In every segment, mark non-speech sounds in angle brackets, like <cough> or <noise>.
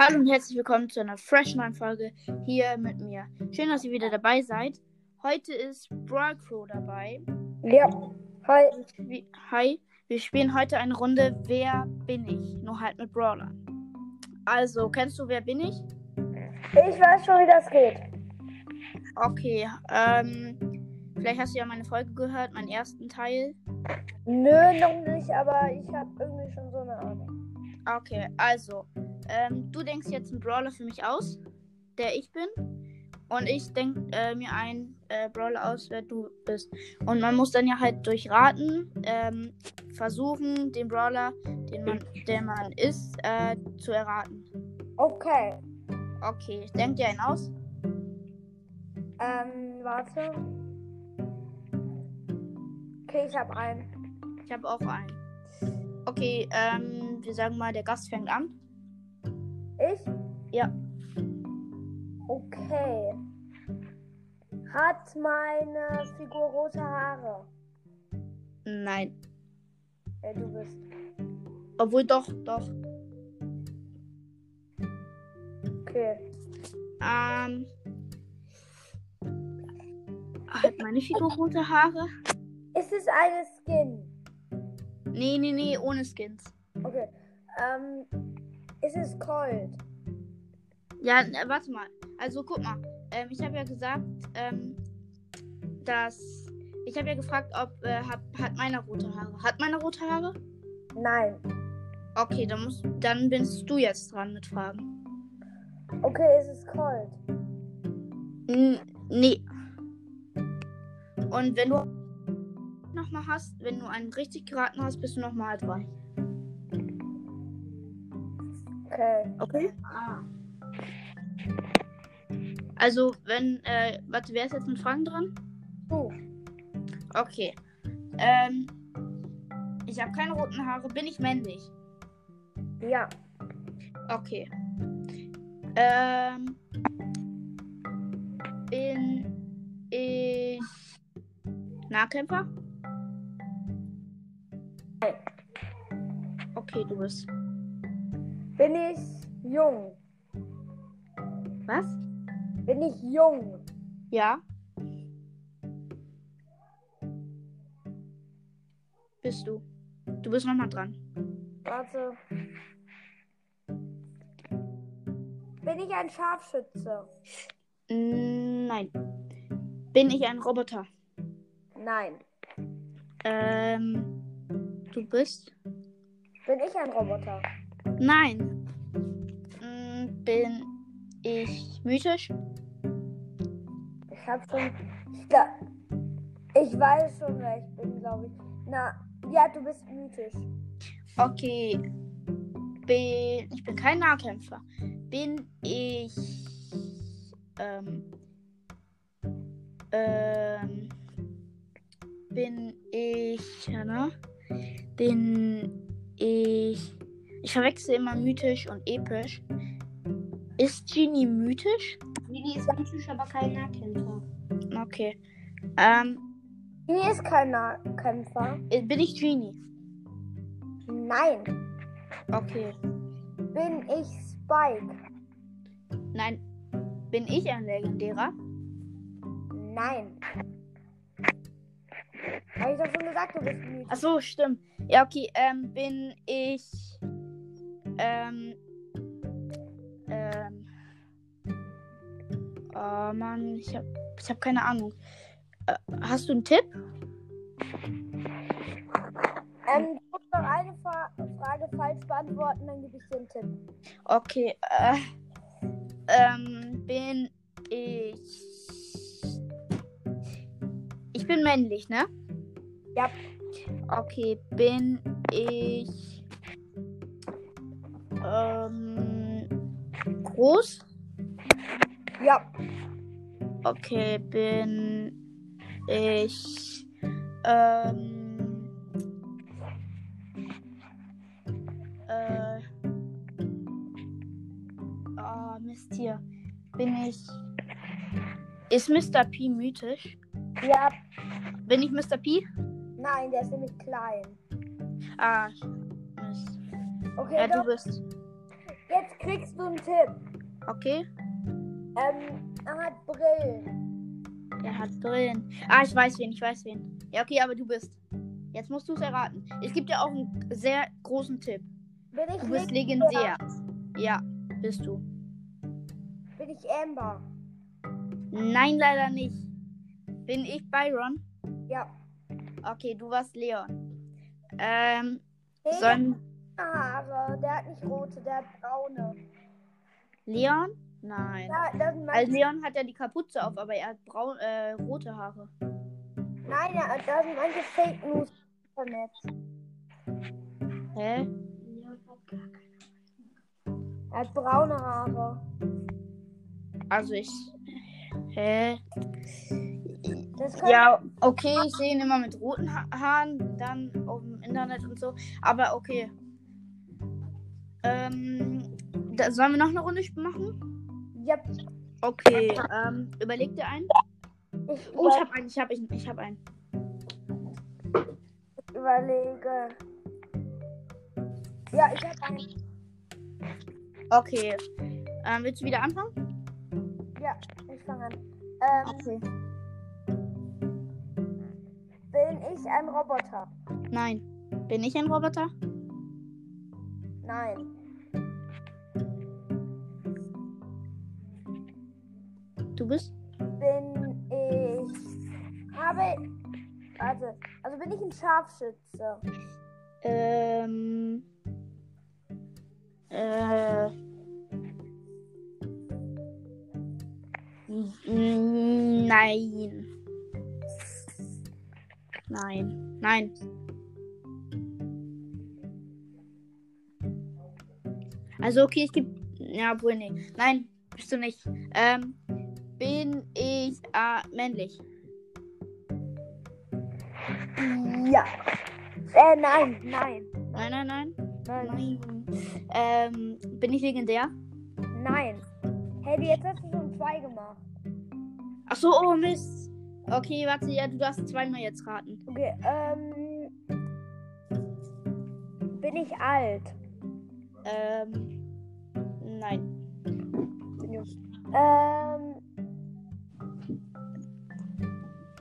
Hallo und herzlich willkommen zu einer fresh neuen Folge hier mit mir. Schön, dass ihr wieder dabei seid. Heute ist Brawl Crow dabei. Ja. Hi. Hi, wir spielen heute eine Runde Wer bin ich? Nur halt mit Brawler. Also, kennst du Wer bin ich? Ich weiß schon, wie das geht. Okay, ähm, vielleicht hast du ja meine Folge gehört, meinen ersten Teil. Nö, noch nicht, aber ich habe irgendwie schon so eine Ahnung. Okay, also, ähm, du denkst jetzt einen Brawler für mich aus, der ich bin. Und ich denke äh, mir einen äh, Brawler aus, wer du bist. Und man muss dann ja halt durch Raten ähm, versuchen, den Brawler, den man, der man ist, äh, zu erraten. Okay. Okay, denk dir einen aus. Ähm, warte. Okay, ich habe einen. Ich habe auch einen. Okay, ähm, wir sagen mal, der Gast fängt an. Ich? Ja. Okay. Hat meine Figur rote Haare? Nein. Wer du bist. Obwohl doch, doch. Okay. Ähm. Hat meine Figur rote Haare? Ist es eine Skin? Nee, nee, nee, ohne Skins. Okay. Ähm, ist es Cold? Ja, äh, warte mal. Also guck mal. Ähm, ich habe ja gesagt, ähm, dass. Ich habe ja gefragt, ob äh, hat, hat meine rote Haare. Hat meine rote Haare? Nein. Okay, dann musst, dann bist du jetzt dran mit Fragen. Okay, ist es Cold? N nee. Und wenn du nochmal hast, wenn du einen richtig geraten hast, bist du nochmal dran. Okay. Okay. Also, wenn, äh, warte, wer ist jetzt mit Fragen dran? Du. Okay. Ähm, ich habe keine roten Haare. Bin ich männlich? Ja. Okay. Ähm, bin ich Nahkämpfer? Nein. Okay, du bist. Bin ich jung? Was? Bin ich jung? Ja. Bist du. Du bist nochmal dran. Warte. Bin ich ein Scharfschütze? Nein. Bin ich ein Roboter? Nein. Ähm, du bist? Bin ich ein Roboter? Nein. Mm, Bin ich mythisch? Ich hab schon. Ich, gla- ich weiß schon, wer ich bin, glaube ich. Na, ja, du bist mythisch. Okay. Bin, ich bin kein Nahkämpfer. Bin ich. Ähm. Ähm. Bin ich. Ja, ne? Bin ich. Ich verwechsel immer mythisch und episch. Ist Genie mythisch? Lili ist mythisch, aber kein Nahkämpfer. Okay. Ähm. Hier ist kein Nahkämpfer. äh, Bin ich Genie? Nein. Okay. Bin ich Spike? Nein. Bin ich ein legendärer? Nein. Habe ich doch schon gesagt, du bist mythisch. Ach so, stimmt. Ja, okay. Ähm, bin ich. Ähm. Ähm. Oh Mann, ich hab, ich hab keine Ahnung. Äh, hast du einen Tipp? Ähm, du musst noch eine Fra Frage falsch beantworten, dann gebe ich dir einen Tipp. Okay. Äh, ähm, bin ich. Ich bin männlich, ne? Ja. Okay, bin ich. Ähm. Groß? Ja. Okay, bin ich. Ähm. Äh. Oh, Mist hier. Bin ich. Ist Mr. P mythisch? Ja. Bin ich Mr. P? Nein, der ist nämlich klein. Ah, Mist. Okay, Ja, du bist. Jetzt kriegst du einen Tipp. Okay. Ähm, er hat Brillen. Er hat Brillen. Ah, ich weiß wen, ich weiß wen. Ja, okay, aber du bist. Jetzt musst du es erraten. Ich gebe dir auch einen sehr großen Tipp. Bin ich Du bist legendär? Ja, bist du. Bin ich Amber? Nein, leider nicht. Bin ich Byron? Ja. Okay, du warst Leon. Ähm, sollen Haare. Der hat nicht rote, der hat braune. Leon? Nein. Ja, Also Leon hat ja die Kapuze auf, aber er hat braun, äh, rote Haare. nein, ja, da sind manche Fake News vernetzt. Hä? Er hat braune Haare. Also ich. Hä? Das kann Ja, okay, ich sehe ihn immer mit roten ha Haaren, dann auf dem Internet und so. Aber okay. Ähm, da, sollen wir noch eine Runde machen? Ja, Okay, ähm, überleg dir einen. ich, Oh, ich hab einen, ich hab einen, ich hab einen. überlege. Ja, ich habe einen. Okay. Ähm, willst du wieder anfangen? Ja, ich fange an. Ähm, Okay. bin ich ein Roboter? Nein. Bin ich ein Roboter? Nein. Du bist? Bin ich. Habe. Warte. Also bin ich ein Scharfschütze? Ähm. Äh. Nein. Nein. Nein. Also okay, ich gebe. Ja, nee. Nein, bist du nicht. Ähm, bin ich äh, männlich? Ja. Äh, nein, nein. Nein, nein, nein. Nein. Nein. Ähm, bin ich legendär? Nein. Hey, jetzt hast du schon zwei gemacht. Ach so, oh Mist. Okay, warte, ja, du darfst zweimal jetzt raten. Okay, ähm. Bin ich alt? Ähm, nein. Ähm.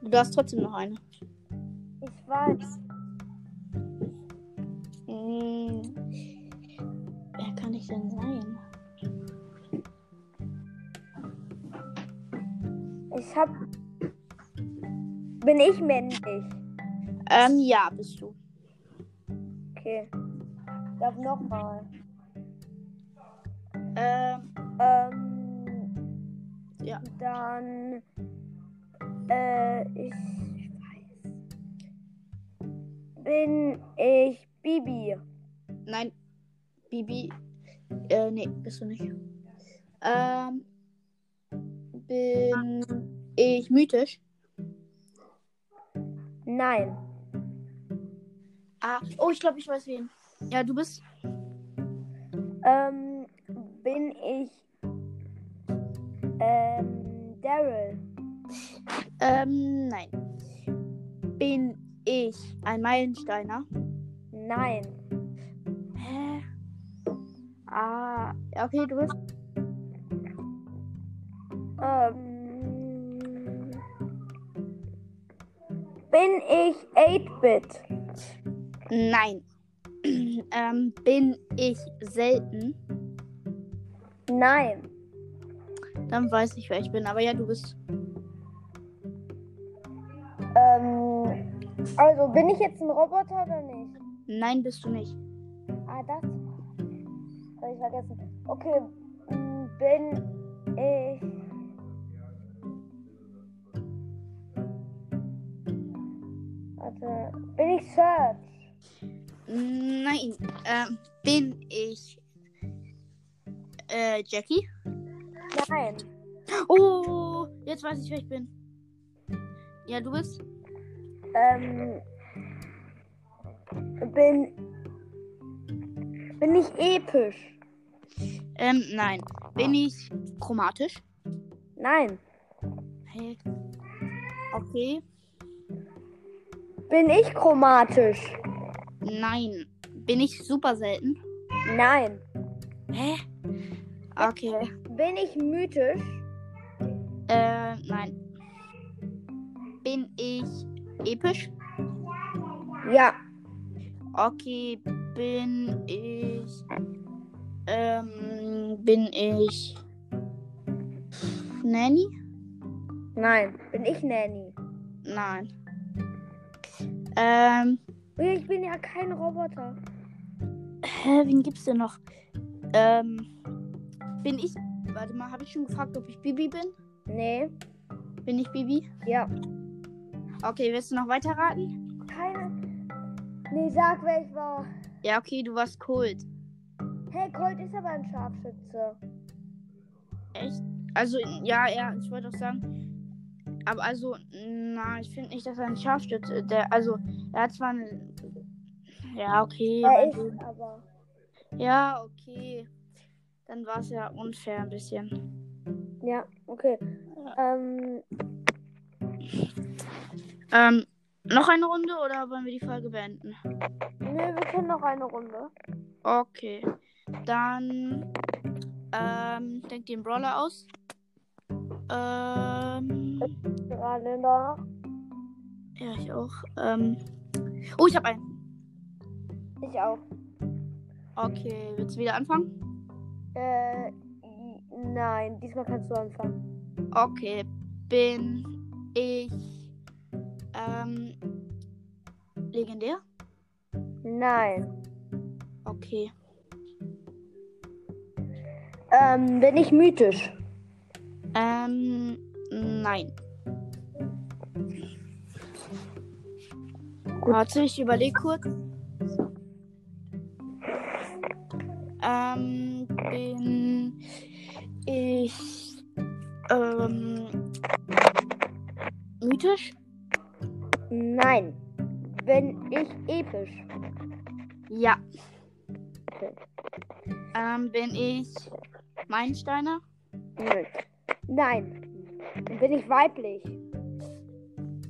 Du darfst trotzdem noch eine. Ich weiß. Hm. Wer kann ich denn sein? Ich hab. Bin ich männlich? Ähm, ja, bist du. Okay. Ich darf nochmal. Ähm, Ähm. Ja. Dann. Äh, ich weiß. Bin ich Bibi? nein. Bibi. Äh, nee, bist du nicht. Ähm, bin ich mythisch? Nein. Ah, oh, ich glaube, ich weiß wen. Ja, du bist. Ähm, bin ich ähm, Daryl? Ähm, nein. Bin ich ein Meilensteiner? Nein. Hä? Ah, okay, du bist. Ähm, bin ich 8-Bit? Nein. <clears throat> ähm, bin ich selten? Nein. Dann weiß ich, wer ich bin. Aber ja, du bist. Ähm, also bin ich jetzt ein Roboter oder nicht? Nein, bist du nicht. Ah, das habe ich vergessen. Okay, bin ich. Warte, bin ich Search? Nein. Ähm, bin ich. Äh, Jackie? Nein. Oh, jetzt weiß ich, wer ich bin. Ja, du bist? Ähm, bin. Bin ich episch? Ähm, nein. Bin ich chromatisch? Nein. Hä? Okay. Bin ich chromatisch? Nein. Bin ich super selten? Nein. Hä? Okay. Bin ich mythisch? Äh, nein. Bin ich episch? Ja. Okay. Bin ich. Ähm, bin ich. Nanny? Nein. Bin ich Nanny? Nein. Ähm, Ich bin ja kein Roboter. hä, wen gibt's denn noch? Ähm, bin ich. Warte mal, habe ich schon gefragt, ob ich Bibi bin? Nee. Bin ich Bibi? Ja. Okay, willst du noch weiter raten? Keine. Nee, sag, wer ich war. Ja, okay, du warst Kult. Hey, Colt ist aber ein Scharfschütze. Echt? Also, ja, ja, ich wollte auch sagen. Aber also, na, ich finde nicht, dass er ein Scharfschütze der Also, er hat zwar eine. Ja, okay. Er ist aber. Ja, okay. Dann war es ja unfair ein bisschen. Ja, okay. Ähm, Ähm, noch eine Runde oder wollen wir die Folge beenden? nö, wir können noch eine Runde. Okay. Dann ähm, denkt ihr einen Brawler aus. Ähm, Gerade da. ja, ich auch. Ähm, oh, ich habe einen. Ich auch. Okay, willst du wieder anfangen? Äh, nein, diesmal kannst du anfangen. Okay, bin ich ähm, legendär? Nein. Okay. Ähm, bin ich mythisch? Ähm, nein. Warte, ich überlege kurz. Ähm, bin ich ähm, mythisch? Nein. Bin ich episch? Ja. Okay. Ähm, bin ich Meilensteiner? Nö. Nein. Bin ich weiblich?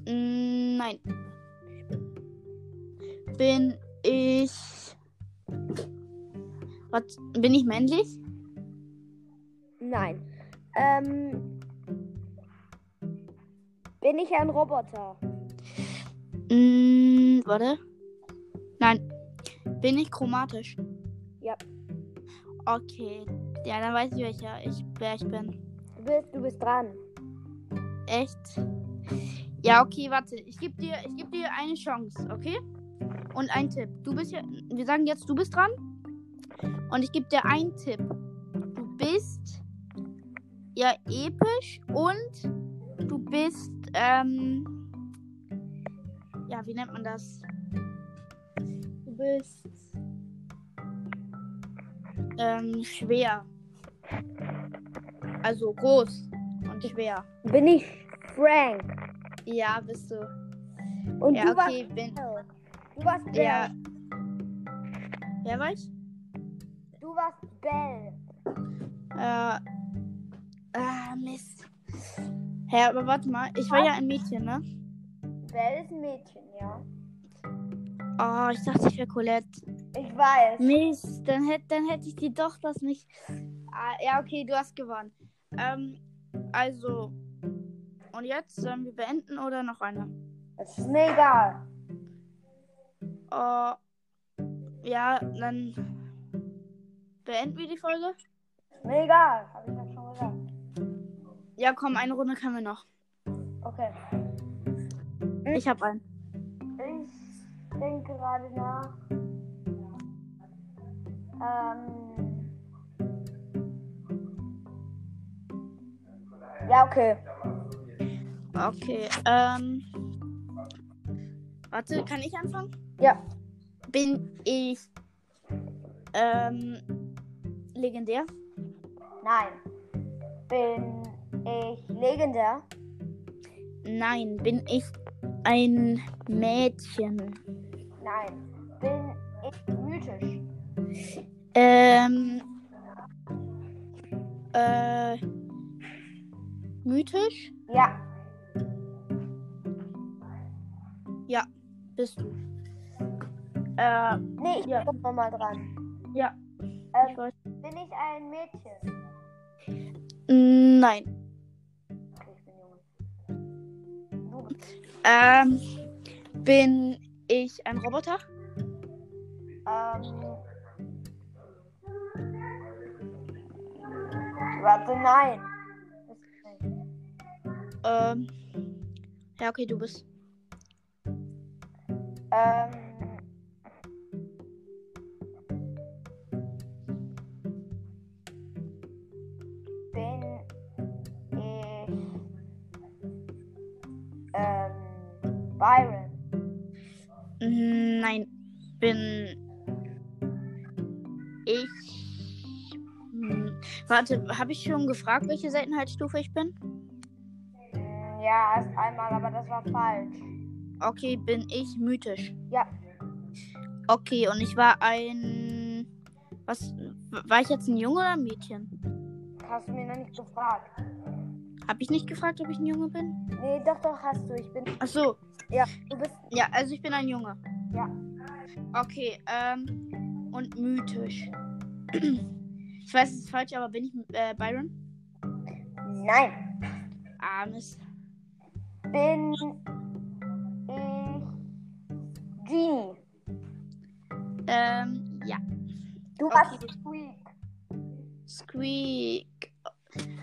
Mm, Nein. Bin ich. Was? Bin ich männlich? Nein. Ähm, bin ich ein Roboter? Mm, warte. Nein. Bin ich chromatisch? Ja. Okay. Ja, dann weiß ich, welcher ich, wer ich bin. Du bist, du bist dran. Echt? Ja, okay, warte. Ich gebe dir, ich geb dir eine Chance, okay? Und einen Tipp. Du bist ja. Wir sagen jetzt, du bist dran. Und ich gebe dir einen Tipp. Du bist ja episch und du bist, ähm. Ja, wie nennt man das? Du bist. Ähm, schwer. Also groß und schwer. Bin ich Frank? Ja, bist du. Und ja, du okay, bin. warst Du warst. Ja. Wer war ich? Bell. Äh. Ah, Mist. Hä, aber warte mal. Ich war ja ein Mädchen, ne? Bell ist ein Mädchen, ja. Oh, ich dachte, ich wäre Colette. Ich weiß. Mist, dann hätte dann hätt ich die doch das nicht. Ah, ja, okay, du hast gewonnen. Ähm, also. Und jetzt sollen wir beenden oder noch eine? Es ist mir egal. Oh, ja, dann beenden wir die Folge. Mir egal, habe ich ja schon gesagt. Ja, komm, eine Runde können wir noch. Okay. Ich hab einen. Ich denke gerade nach. Ähm. Ja, okay. Okay, ähm. Warte, kann ich anfangen? Ja. Bin ich ähm, legendär? Nein. Bin ich legendär? Nein. Bin ich ein Mädchen? Nein. Bin ich mythisch? Ähm. Äh. Mythisch? Ja. Bist du? Äh, Nee, ich Ja. bin nochmal dran. ja. Ähm, Ich weiß. Bin ich ein Mädchen? Nein. Okay, ich bin Junge. Du bist Ähm, bin ich ein Roboter? Ähm. Warte, nein. Ähm, ja, okay, du bist. Ähm. Bin ich. Hm, Warte, habe ich schon gefragt, welche Seltenheitsstufe ich bin? Ja, erst einmal, aber das war falsch. Okay, bin ich mythisch? Ja. Okay, und ich war ein. Was. War ich jetzt ein Junge oder ein Mädchen? Hast du mir noch nicht gefragt? Habe ich nicht gefragt, ob ich ein Junge bin? Nee, doch, doch, hast du. Ich bin. Ach so. Ja, du bist. Ja, also ich bin ein Junge. Ja. Okay, ähm. Und mythisch. Ich weiß, es ist falsch, aber bin ich äh, Byron? Nein. Ah, Mist. Bin ich. Genie. Ähm, ja. Du Okay. hast Squeak. Squeak.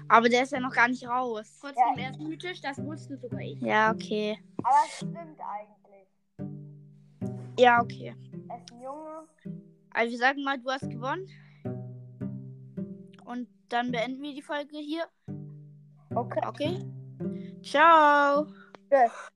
Aber der ist ja noch gar nicht raus. Trotzdem, Ja. er ist mythisch, das wusste sogar ich. Ja, okay. Aber es stimmt eigentlich. Ja, okay. Er ist ein Junge. Also wir sagen mal, du hast gewonnen. Und dann beenden wir die Folge hier. Okay. Okay? Ciao. Tschüss.